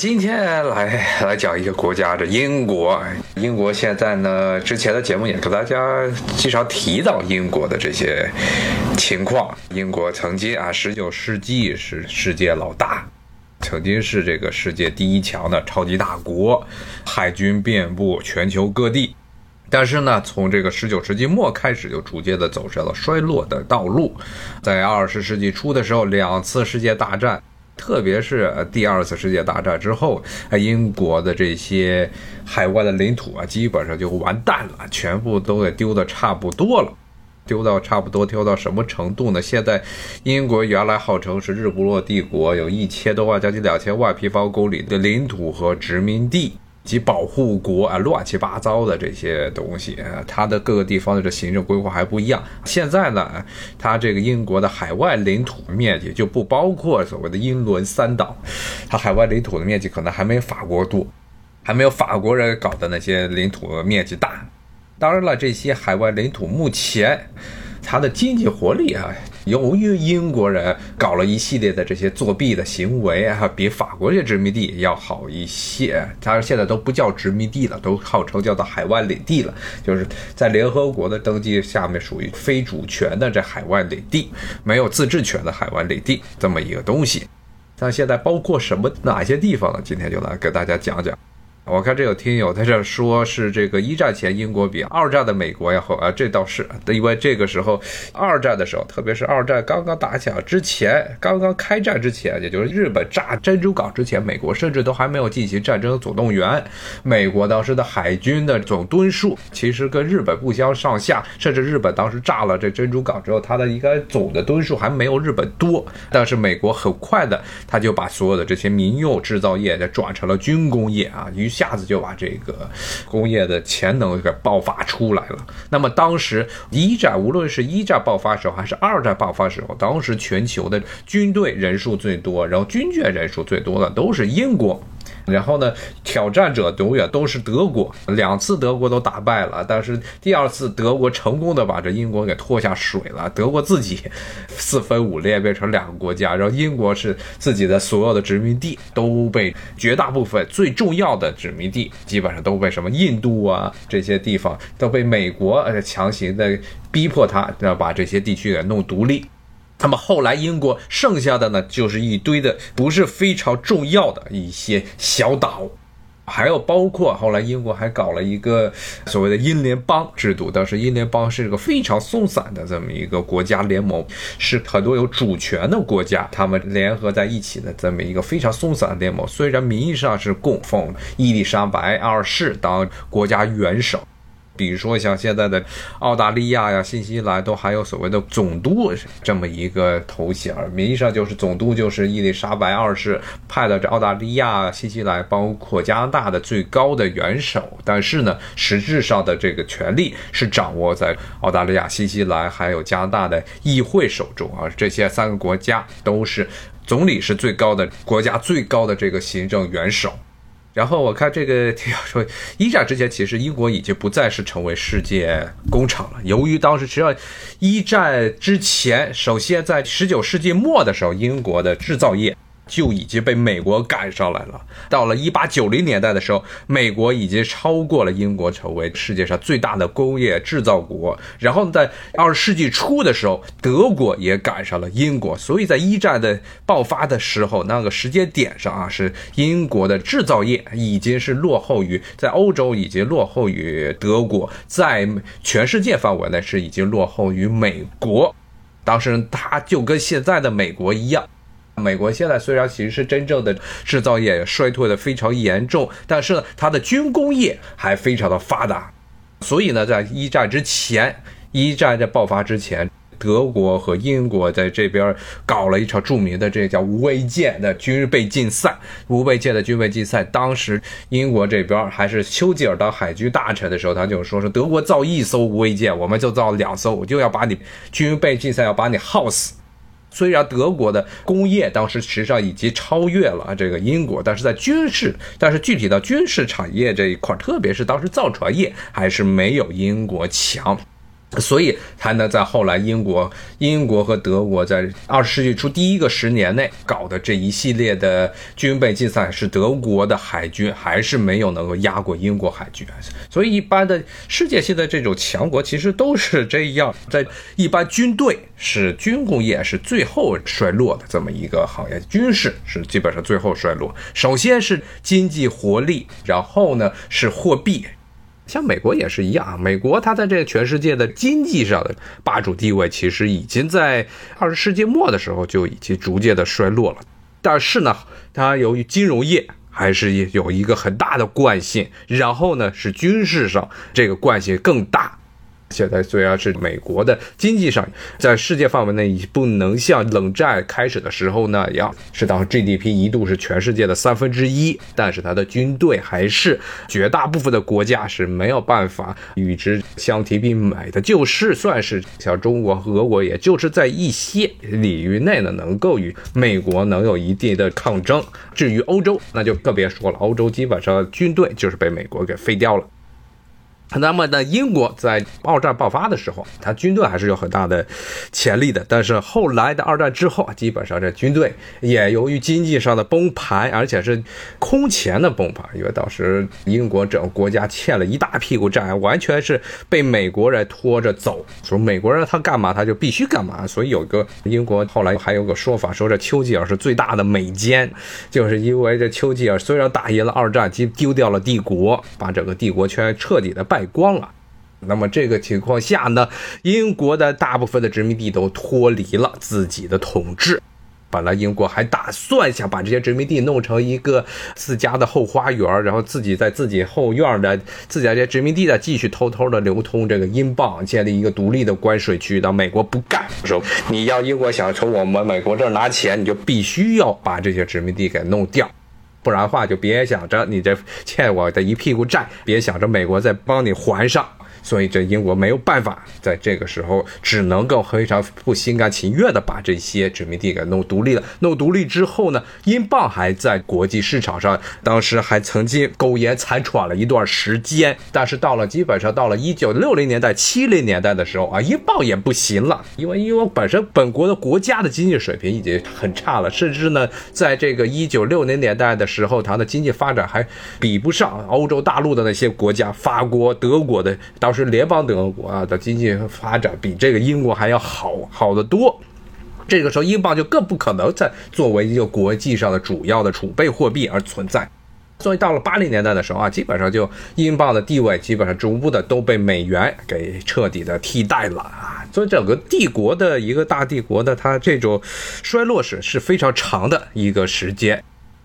今天来来讲一个国家，这英国。英国现在呢，之前的节目也给大家经常提到英国的这些情况。英国曾经啊，十九世纪是世界老大，曾经是这个世界第一强的超级大国，海军遍布全球各地。但是呢，从这个十九世纪末开始，就逐渐的走上了衰落的道路。在二十世纪初的时候，两次世界大战。特别是第二次世界大战之后，英国的这些海外的领土啊，基本上就完蛋了，全部都给丢的差不多了，丢到差不多，丢到什么程度呢？现在英国原来号称是日不落帝国，有一千多万，将近两千万平方公里的领土和殖民地。及保护国啊，乱七八糟的这些东西，它的各个地方的这行政规划还不一样。现在呢，它这个英国的海外领土面积就不包括所谓的英伦三岛，它海外领土的面积可能还没法国多，还没有法国人搞的那些领土面积大。当然了，这些海外领土目前。它的经济活力啊，由于英国人搞了一系列的这些作弊的行为啊，比法国这些殖民地要好一些。当然，现在都不叫殖民地了，都号称叫做海外领地了，就是在联合国的登记下面属于非主权的这海外领地，没有自治权的海外领地这么一个东西。那现在包括什么哪些地方呢？今天就来给大家讲讲。我看这有听友在这说，是这个一战前英国比二战的美国要好啊，这倒是，因为这个时候二战的时候，特别是二战刚刚打响之前，刚刚开战之前，也就是日本炸珍珠港之前，美国甚至都还没有进行战争总动员。美国当时的海军的总吨数其实跟日本不相上下，甚至日本当时炸了这珍珠港之后，它的一个总的吨数还没有日本多。但是美国很快的，他就把所有的这些民用制造业的转成了军工业啊，于。一下子就把这个工业的潜能给爆发出来了。那么当时一战，无论是一战爆发时候还是二战爆发时候，当时全球的军队人数最多，然后军舰人数最多的都是英国。然后呢，挑战者永远都是德国，两次德国都打败了，但是第二次德国成功的把这英国给拖下水了，德国自己四分五裂变成两个国家，然后英国是自己的所有的殖民地都被绝大部分最重要的殖民地基本上都被什么印度啊这些地方都被美国呃强行的逼迫他要把这些地区给弄独立。那么后来英国剩下的呢，就是一堆的不是非常重要的一些小岛，还有包括后来英国还搞了一个所谓的英联邦制度。当时英联邦是个非常松散的这么一个国家联盟，是很多有主权的国家他们联合在一起的这么一个非常松散的联盟。虽然名义上是供奉伊丽莎白二世当国家元首。比如说像现在的澳大利亚呀、新西兰都还有所谓的总督这么一个头衔，名义上就是总督，就是伊丽莎白二世派的这澳大利亚、新西兰，包括加拿大的最高的元首。但是呢，实质上的这个权力是掌握在澳大利亚、新西兰还有加拿大的议会手中啊。这些三个国家都是总理是最高的国家最高的这个行政元首。然后我看这个说，一战之前其实英国已经不再是成为世界工厂了。由于当时实际上一战之前，首先在十九世纪末的时候，英国的制造业。就已经被美国赶上来了。到了一八九零年代的时候，美国已经超过了英国，成为世界上最大的工业制造国。然后在二十世纪初的时候，德国也赶上了英国。所以在一战的爆发的时候，那个时间点上啊，是英国的制造业已经是落后于在欧洲，已经落后于德国，在全世界范围内是已经落后于美国。当时它就跟现在的美国一样。美国现在虽然其实是真正的制造业衰退的非常严重，但是呢，它的军工业还非常的发达。所以呢，在一战之前，一战在爆发之前，德国和英国在这边搞了一场著名的这叫无畏舰的军备竞赛。无畏舰的军备竞赛，当时英国这边还是丘吉尔当海军大臣的时候，他就说是德国造一艘无畏舰，我们就造两艘，我就要把你军备竞赛要把你耗死。虽然德国的工业当时实际上已经超越了这个英国，但是在军事，但是具体到军事产业这一块，特别是当时造船业，还是没有英国强。所以才能在后来英国、英国和德国在二十世纪初第一个十年内搞的这一系列的军备竞赛，是德国的海军还是没有能够压过英国海军。所以一般的世界性的这种强国其实都是这样，在一般军队是军工业是最后衰落的这么一个行业，军事是基本上最后衰落。首先是经济活力，然后呢是货币。像美国也是一样，美国它在这个全世界的经济上的霸主地位，其实已经在二十世纪末的时候就已经逐渐的衰落了。但是呢，它由于金融业还是有一个很大的惯性，然后呢是军事上这个惯性更大。现在虽然是美国的经济上，在世界范围内已不能像冷战开始的时候那样，是当 GDP 一度是全世界的三分之一，但是它的军队还是绝大部分的国家是没有办法与之相提并美的。就是算是像中国和俄国，也就是在一些领域内呢，能够与美国能有一定的抗争。至于欧洲，那就更别说了，欧洲基本上军队就是被美国给废掉了。那么呢，英国在二战爆发的时候，它军队还是有很大的潜力的。但是后来的二战之后，基本上这军队也由于经济上的崩盘，而且是空前的崩盘，因为当时英国整个国家欠了一大屁股债，完全是被美国人拖着走。说美国人他干嘛他就必须干嘛。所以有个英国后来还有个说法，说这丘吉尔是最大的美奸，就是因为这丘吉尔虽然打赢了二战，丢掉了帝国，把整个帝国圈彻底的败。败光了，那么这个情况下呢，英国的大部分的殖民地都脱离了自己的统治。本来英国还打算想把这些殖民地弄成一个自家的后花园，然后自己在自己后院的自己这些殖民地的继续偷偷的流通这个英镑，建立一个独立的关税区。但美国不干，说你要英国想从我们美国这儿拿钱，你就必须要把这些殖民地给弄掉。不然话，就别想着你这欠我的一屁股债，别想着美国再帮你还上。所以这英国没有办法，在这个时候只能够非常不心甘情愿的把这些殖民地给弄独立了。弄独立之后呢，英镑还在国际市场上，当时还曾经苟延残喘了一段时间。但是到了基本上到了一九六零年代、七零年代的时候啊，英镑也不行了，因为因为本身本国的国家的经济水平已经很差了，甚至呢，在这个一九六零年代的时候，它的经济发展还比不上欧洲大陆的那些国家，法国、德国的当。当时联邦德国啊的经济发展比这个英国还要好好得多，这个时候英镑就更不可能再作为一个国际上的主要的储备货币而存在。所以到了八零年代的时候啊，基本上就英镑的地位基本上逐步的都被美元给彻底的替代了啊。所以整个帝国的一个大帝国的它这种衰落史是非常长的一个时间。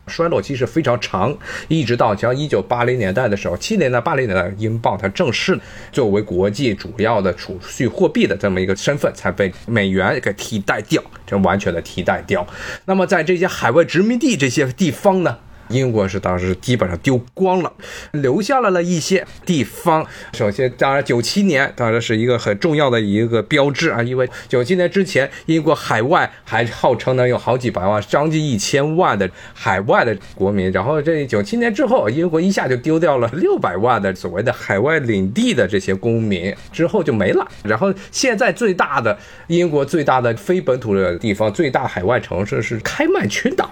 衰落期是非常长，一直到像一九八零年代的时候，七年代、八零年代，英镑它正式作为国际主要的储蓄货币的这么一个身份，才被美元给替代掉，这完全的替代掉。那么在这些海外殖民地这些地方呢？英国是当时基本上丢光了，留下来了一些地方。首先，当然九七年当然是一个很重要的一个标志啊，因为九七年之前，英国海外还号称呢有好几百万、将近一千万的海外的国民。然后这九七年之后，英国一下就丢掉了六百万的所谓的海外领地的这些公民，之后就没了。然后现在最大的英国最大的非本土的地方，最大海外城市是开曼群岛。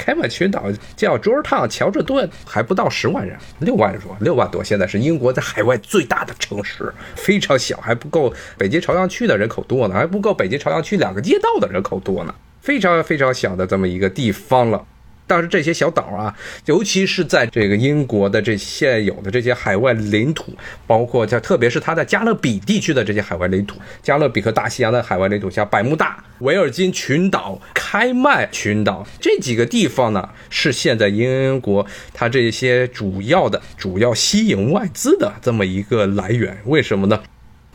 开曼群岛叫朱尔烫乔治敦，还不到十万人，六万多，六万多。现在是英国在海外最大的城市，非常小，还不够北京朝阳区的人口多呢，还不够北京朝阳区两个街道的人口多呢，非常非常小的这么一个地方了。但是这些小岛啊，尤其是在这个英国的这现有的这些海外领土，包括在特别是它在加勒比地区的这些海外领土，加勒比和大西洋的海外领土，像百慕大、维尔金群岛、开曼群岛这几个地方呢，是现在英国它这些主要的、主要吸引外资的这么一个来源。为什么呢？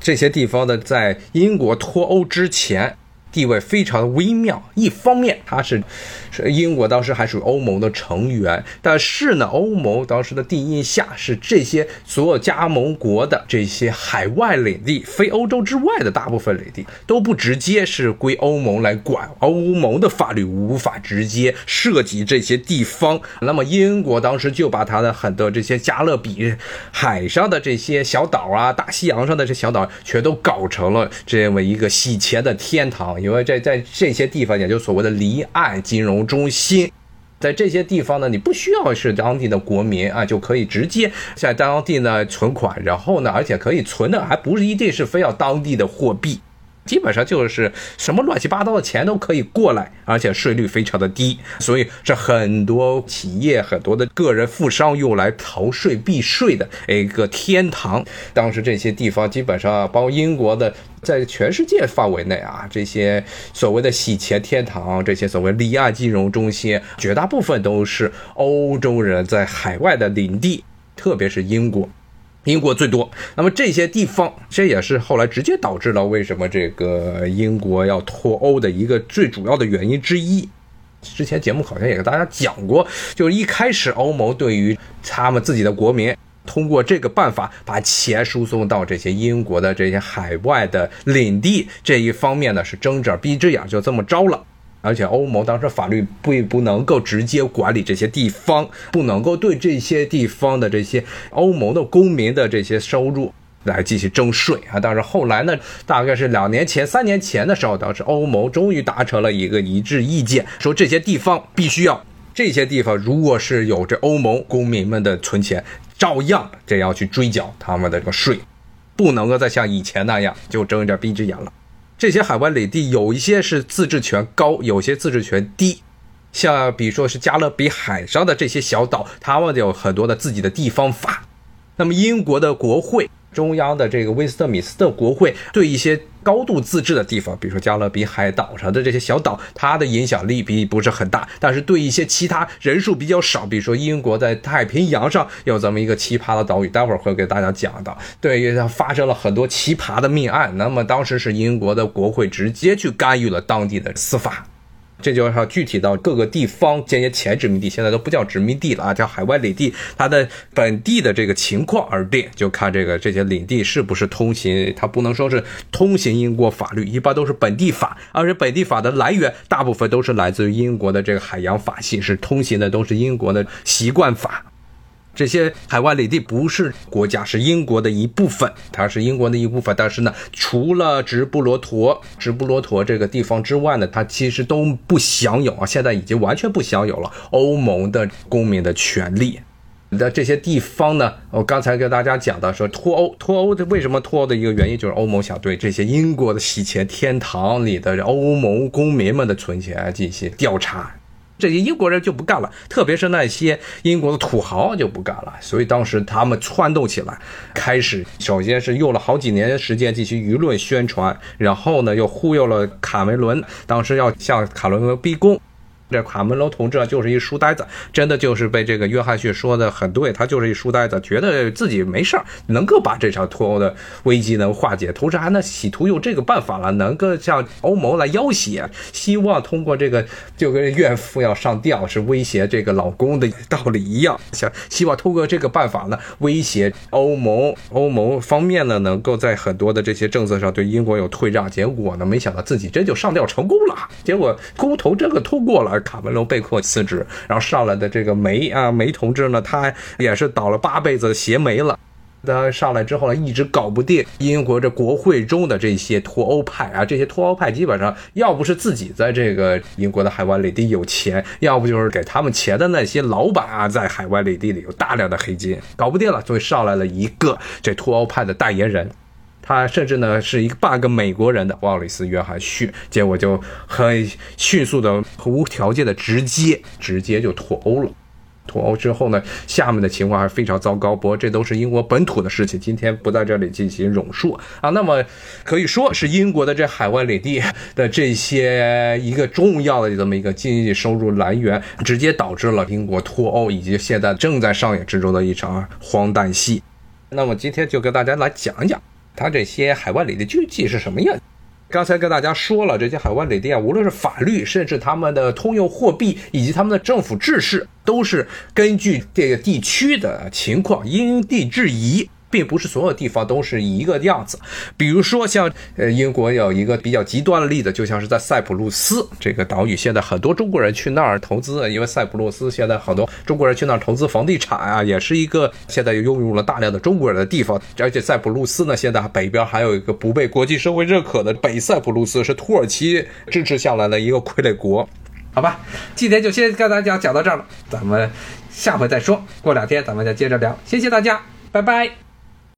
这些地方呢，在英国脱欧之前。地位非常的微妙。一方面，它是是英国当时还属于欧盟的成员，但是呢，欧盟当时的定义下是这些所有加盟国的这些海外领地，非欧洲之外的大部分领地都不直接是归欧盟来管，欧盟的法律无法直接涉及这些地方。那么英国当时就把它的很多这些加勒比海上的这些小岛啊，大西洋上的这小岛，全都搞成了这么一个洗钱的天堂，因为在在这些地方，也就所谓的离岸金融中心。在这些地方呢，你不需要是当地的国民啊，就可以直接在当地呢存款，然后呢，而且可以存的还不是一定是非要当地的货币。基本上就是什么乱七八糟的钱都可以过来，而且税率非常的低，所以是很多企业、很多的个人富商用来逃税避税的一个天堂。当时这些地方基本上，包括英国的，在全世界范围内啊，这些所谓的洗钱天堂，这些所谓离岸金融中心，绝大部分都是欧洲人在海外的领地，特别是英国。英国最多，那么这些地方，这也是后来直接导致了为什么这个英国要脱欧的一个最主要的原因之一。之前节目好像也跟大家讲过，就是一开始欧盟对于他们自己的国民，通过这个办法把钱输送到这些英国的这些海外的领地这一方面呢，是睁着闭着眼就这么着了。而且欧盟当时法律并不能够直接管理这些地方，不能够对这些地方的这些欧盟的公民的这些收入来进行征税啊。但是后来呢，大概是两年前、三年前的时候，当时欧盟终于达成了一个一致意见，说这些地方必须要，这些地方如果是有这欧盟公民们的存钱，照样这要去追缴他们的这个税，不能够再像以前那样就睁一只闭一只眼了。这些海湾领地有一些是自治权高，有些自治权低。像比如说是加勒比海上的这些小岛，他们有很多的自己的地方法。那么英国的国会。中央的这个威斯特米斯特国会对一些高度自治的地方，比如说加勒比海岛上的这些小岛，它的影响力并不是很大。但是对一些其他人数比较少，比如说英国在太平洋上有这么一个奇葩的岛屿，待会儿会给大家讲到。对于它，发生了很多奇葩的命案。那么当时是英国的国会直接去干预了当地的司法。这就要具体到各个地方，这些前殖民地现在都不叫殖民地了啊，叫海外领地，它的本地的这个情况而定，就看这个这些领地是不是通行，它不能说是通行英国法律，一般都是本地法，而且本地法的来源大部分都是来自于英国的这个海洋法系，是通行的都是英国的习惯法。这些海外领地不是国家，是英国的一部分，它是英国的一部分。但是呢，除了直布罗陀、直布罗陀这个地方之外呢，它其实都不享有啊，现在已经完全不享有了欧盟的公民的权利。那这些地方呢，我刚才跟大家讲的说脱欧，脱欧的为什么脱欧的一个原因就是欧盟想对这些英国的洗钱天堂里的欧盟公民们的存钱进行调查。这些英国人就不干了，特别是那些英国的土豪就不干了。所以当时他们窜动起来，开始首先是用了好几年时间进行舆论宣传，然后呢又忽悠了卡梅伦，当时要向卡梅伦逼宫。这卡梅隆同志啊，就是一书呆子，真的就是被这个约翰逊说的很对，他就是一书呆子，觉得自己没事儿，能够把这场脱欧的危机能化解，同时还能企图用这个办法了，能够向欧盟来要挟，希望通过这个就跟怨妇要上吊是威胁这个老公的道理一样，想希望通过这个办法呢，威胁欧盟，欧盟方面呢，能够在很多的这些政策上对英国有退让，结果呢，没想到自己真就上吊成功了，结果公投这个通过了。卡梅隆被迫辞职，然后上来的这个梅啊梅同志呢，他也是倒了八辈子的邪霉了。他上来之后呢，一直搞不定英国这国会中的这些脱欧派啊，这些脱欧派基本上要不是自己在这个英国的海外领地有钱，要不就是给他们钱的那些老板啊，在海外领地里有大量的黑金，搞不定了，所以上来了一个这脱欧派的代言人。他甚至呢是一个半个美国人的鲍里斯·约翰逊，结果就很迅速的、无条件的直接、直接就脱欧了。脱欧之后呢，下面的情况还非常糟糕。不过这都是英国本土的事情，今天不在这里进行冗述啊。那么可以说是英国的这海外领地的这些一个重要的这么一个经济收入来源，直接导致了英国脱欧以及现在正在上演之中的一场荒诞戏。那么今天就跟大家来讲一讲。它这些海外里的经济是什么样？刚才跟大家说了，这些海湾旅店无论是法律，甚至他们的通用货币，以及他们的政府制式，都是根据这个地区的情况因地制宜。并不是所有地方都是一个样子，比如说像呃英国有一个比较极端的例子，就像是在塞浦路斯这个岛屿，现在很多中国人去那儿投资，因为塞浦路斯现在很多中国人去那儿投资房地产啊，也是一个现在又拥有了大量的中国人的地方。而且塞浦路斯呢，现在北边还有一个不被国际社会认可的北塞浦路斯，是土耳其支持下来的一个傀儡国。好吧，今天就先跟大家讲到这儿了，咱们下回再说，过两天咱们再接着聊。谢谢大家，拜拜。